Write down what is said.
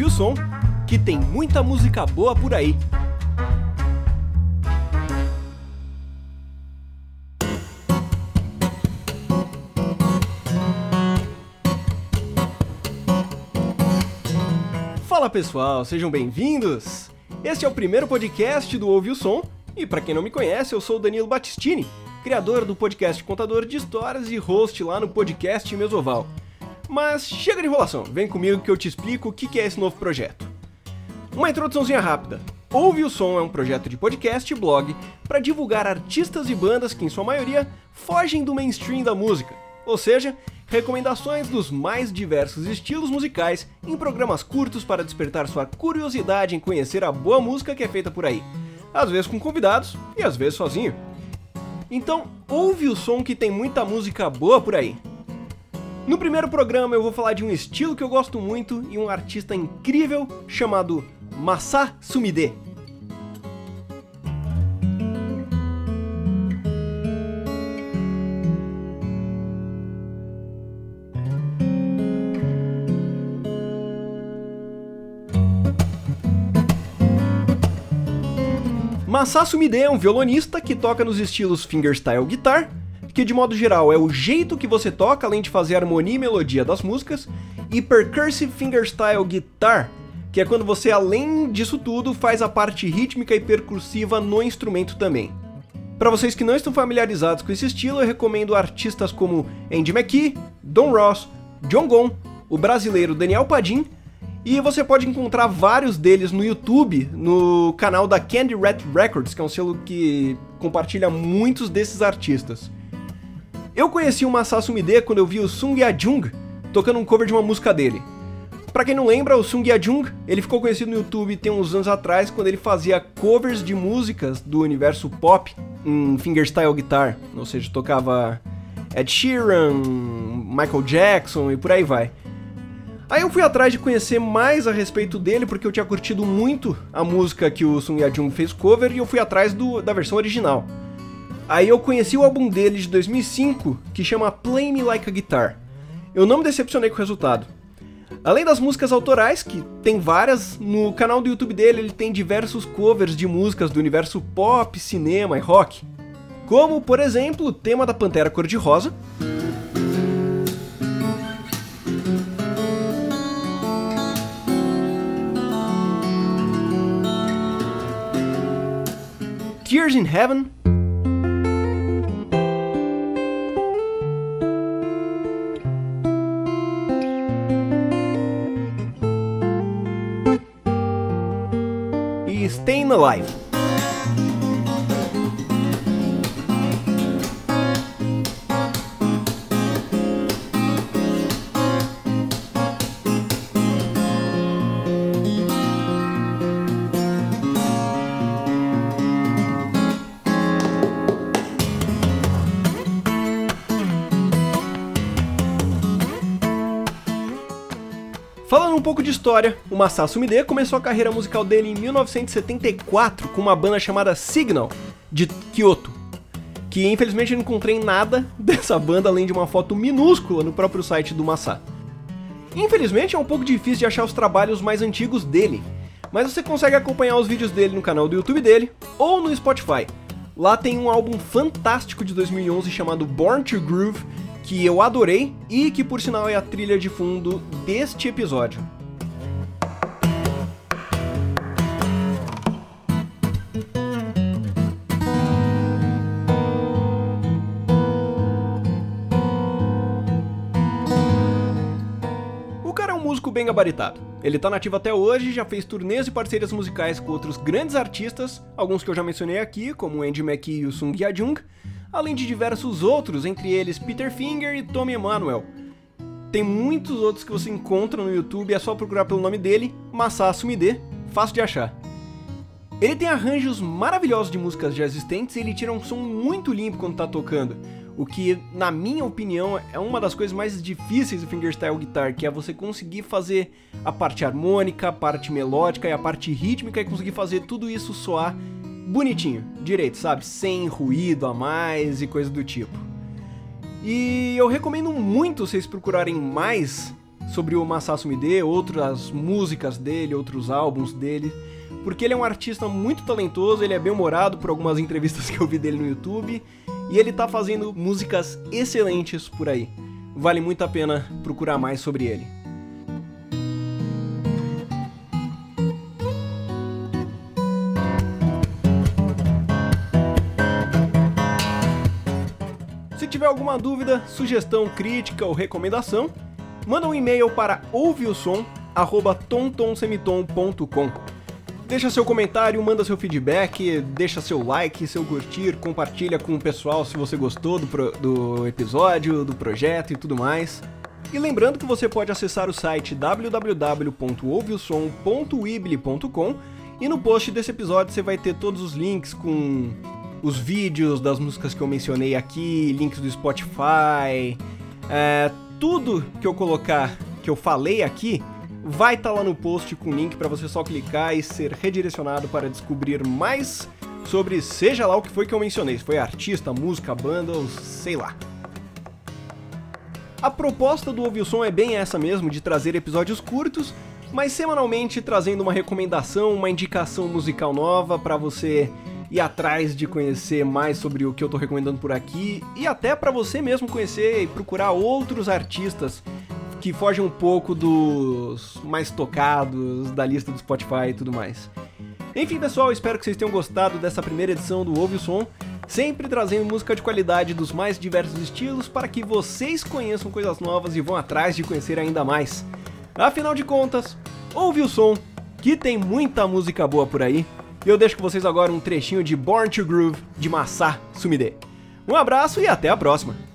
Ouve o som, que tem muita música boa por aí. Fala pessoal, sejam bem-vindos! Este é o primeiro podcast do Ouve o Som, e para quem não me conhece, eu sou o Danilo Battistini, criador do podcast Contador de Histórias e host lá no podcast Mesoval. Mas chega de enrolação, vem comigo que eu te explico o que é esse novo projeto. Uma introduçãozinha rápida. Ouve o Som é um projeto de podcast e blog para divulgar artistas e bandas que, em sua maioria, fogem do mainstream da música, ou seja, recomendações dos mais diversos estilos musicais em programas curtos para despertar sua curiosidade em conhecer a boa música que é feita por aí, às vezes com convidados e às vezes sozinho. Então, ouve o som que tem muita música boa por aí. No primeiro programa eu vou falar de um estilo que eu gosto muito e um artista incrível chamado Masa Sumide. Masasu Mide é um violonista que toca nos estilos fingerstyle guitar, que de modo geral é o jeito que você toca além de fazer a harmonia e melodia das músicas, e percussive fingerstyle guitar, que é quando você além disso tudo faz a parte rítmica e percussiva no instrumento também. Para vocês que não estão familiarizados com esse estilo, eu recomendo artistas como Andy McKee, Don Ross, John Gon, o brasileiro Daniel Padim e você pode encontrar vários deles no YouTube, no canal da Candy Rat Records, que é um selo que compartilha muitos desses artistas. Eu conheci o Masasu Mide quando eu vi o Sung Yajung tocando um cover de uma música dele. Pra quem não lembra, o Sung Yajung, ele ficou conhecido no YouTube tem uns anos atrás quando ele fazia covers de músicas do universo pop em fingerstyle guitar, ou seja, tocava Ed Sheeran, Michael Jackson e por aí vai. Aí eu fui atrás de conhecer mais a respeito dele, porque eu tinha curtido muito a música que o Sung Yajung fez cover e eu fui atrás do, da versão original. Aí eu conheci o álbum dele de 2005, que chama Play Me Like a Guitar. Eu não me decepcionei com o resultado. Além das músicas autorais, que tem várias, no canal do YouTube dele ele tem diversos covers de músicas do universo pop, cinema e rock. Como, por exemplo, o tema da Pantera Cor-de-Rosa. Tears in Heaven. E Staying Falando um pouco de história, o Masasu Mide começou a carreira musical dele em 1974 com uma banda chamada Signal, de Kyoto. Que infelizmente eu não encontrei nada dessa banda além de uma foto minúscula no próprio site do Massa. Infelizmente é um pouco difícil de achar os trabalhos mais antigos dele, mas você consegue acompanhar os vídeos dele no canal do YouTube dele ou no Spotify. Lá tem um álbum fantástico de 2011 chamado Born to Groove, que eu adorei e que por sinal é a trilha de fundo deste episódio. O cara é um músico bem gabaritado. Ele tá nativo até hoje, já fez turnês e parcerias musicais com outros grandes artistas, alguns que eu já mencionei aqui, como Andy McKee e o Sung Yajung, além de diversos outros, entre eles Peter Finger e Tommy Emmanuel. Tem muitos outros que você encontra no YouTube, é só procurar pelo nome dele, Masasu Mide, fácil de achar. Ele tem arranjos maravilhosos de músicas já existentes e ele tira um som muito limpo quando tá tocando, o que, na minha opinião, é uma das coisas mais difíceis do fingerstyle guitar, que é você conseguir fazer a parte harmônica, a parte melódica e a parte rítmica e conseguir fazer tudo isso soar bonitinho, direito, sabe? Sem ruído a mais e coisa do tipo. E eu recomendo muito vocês procurarem mais sobre o Masasu Mide, outras músicas dele, outros álbuns dele, porque ele é um artista muito talentoso, ele é bem humorado por algumas entrevistas que eu vi dele no YouTube, e ele tá fazendo músicas excelentes por aí. Vale muito a pena procurar mais sobre ele. Alguma dúvida, sugestão, crítica ou recomendação, manda um e-mail para ouveosom@tontonsemitom.com. Deixa seu comentário, manda seu feedback, deixa seu like, seu curtir, compartilha com o pessoal se você gostou do, pro, do episódio, do projeto e tudo mais. E lembrando que você pode acessar o site www.ouveosom.weebly.com e no post desse episódio você vai ter todos os links com os vídeos das músicas que eu mencionei aqui, links do Spotify, é, tudo que eu colocar, que eu falei aqui, vai estar tá lá no post com link para você só clicar e ser redirecionado para descobrir mais sobre seja lá o que foi que eu mencionei, se foi artista, música, banda ou sei lá. A proposta do Ouviu Som é bem essa mesmo, de trazer episódios curtos, mas semanalmente trazendo uma recomendação, uma indicação musical nova para você ir atrás de conhecer mais sobre o que eu tô recomendando por aqui e até para você mesmo conhecer e procurar outros artistas que fogem um pouco dos mais tocados da lista do Spotify e tudo mais. Enfim, pessoal, espero que vocês tenham gostado dessa primeira edição do Ouve o Som, sempre trazendo música de qualidade dos mais diversos estilos para que vocês conheçam coisas novas e vão atrás de conhecer ainda mais. Afinal de contas, ouve o som, que tem muita música boa por aí. E eu deixo com vocês agora um trechinho de Born to Groove de Massa Sumide. Um abraço e até a próxima!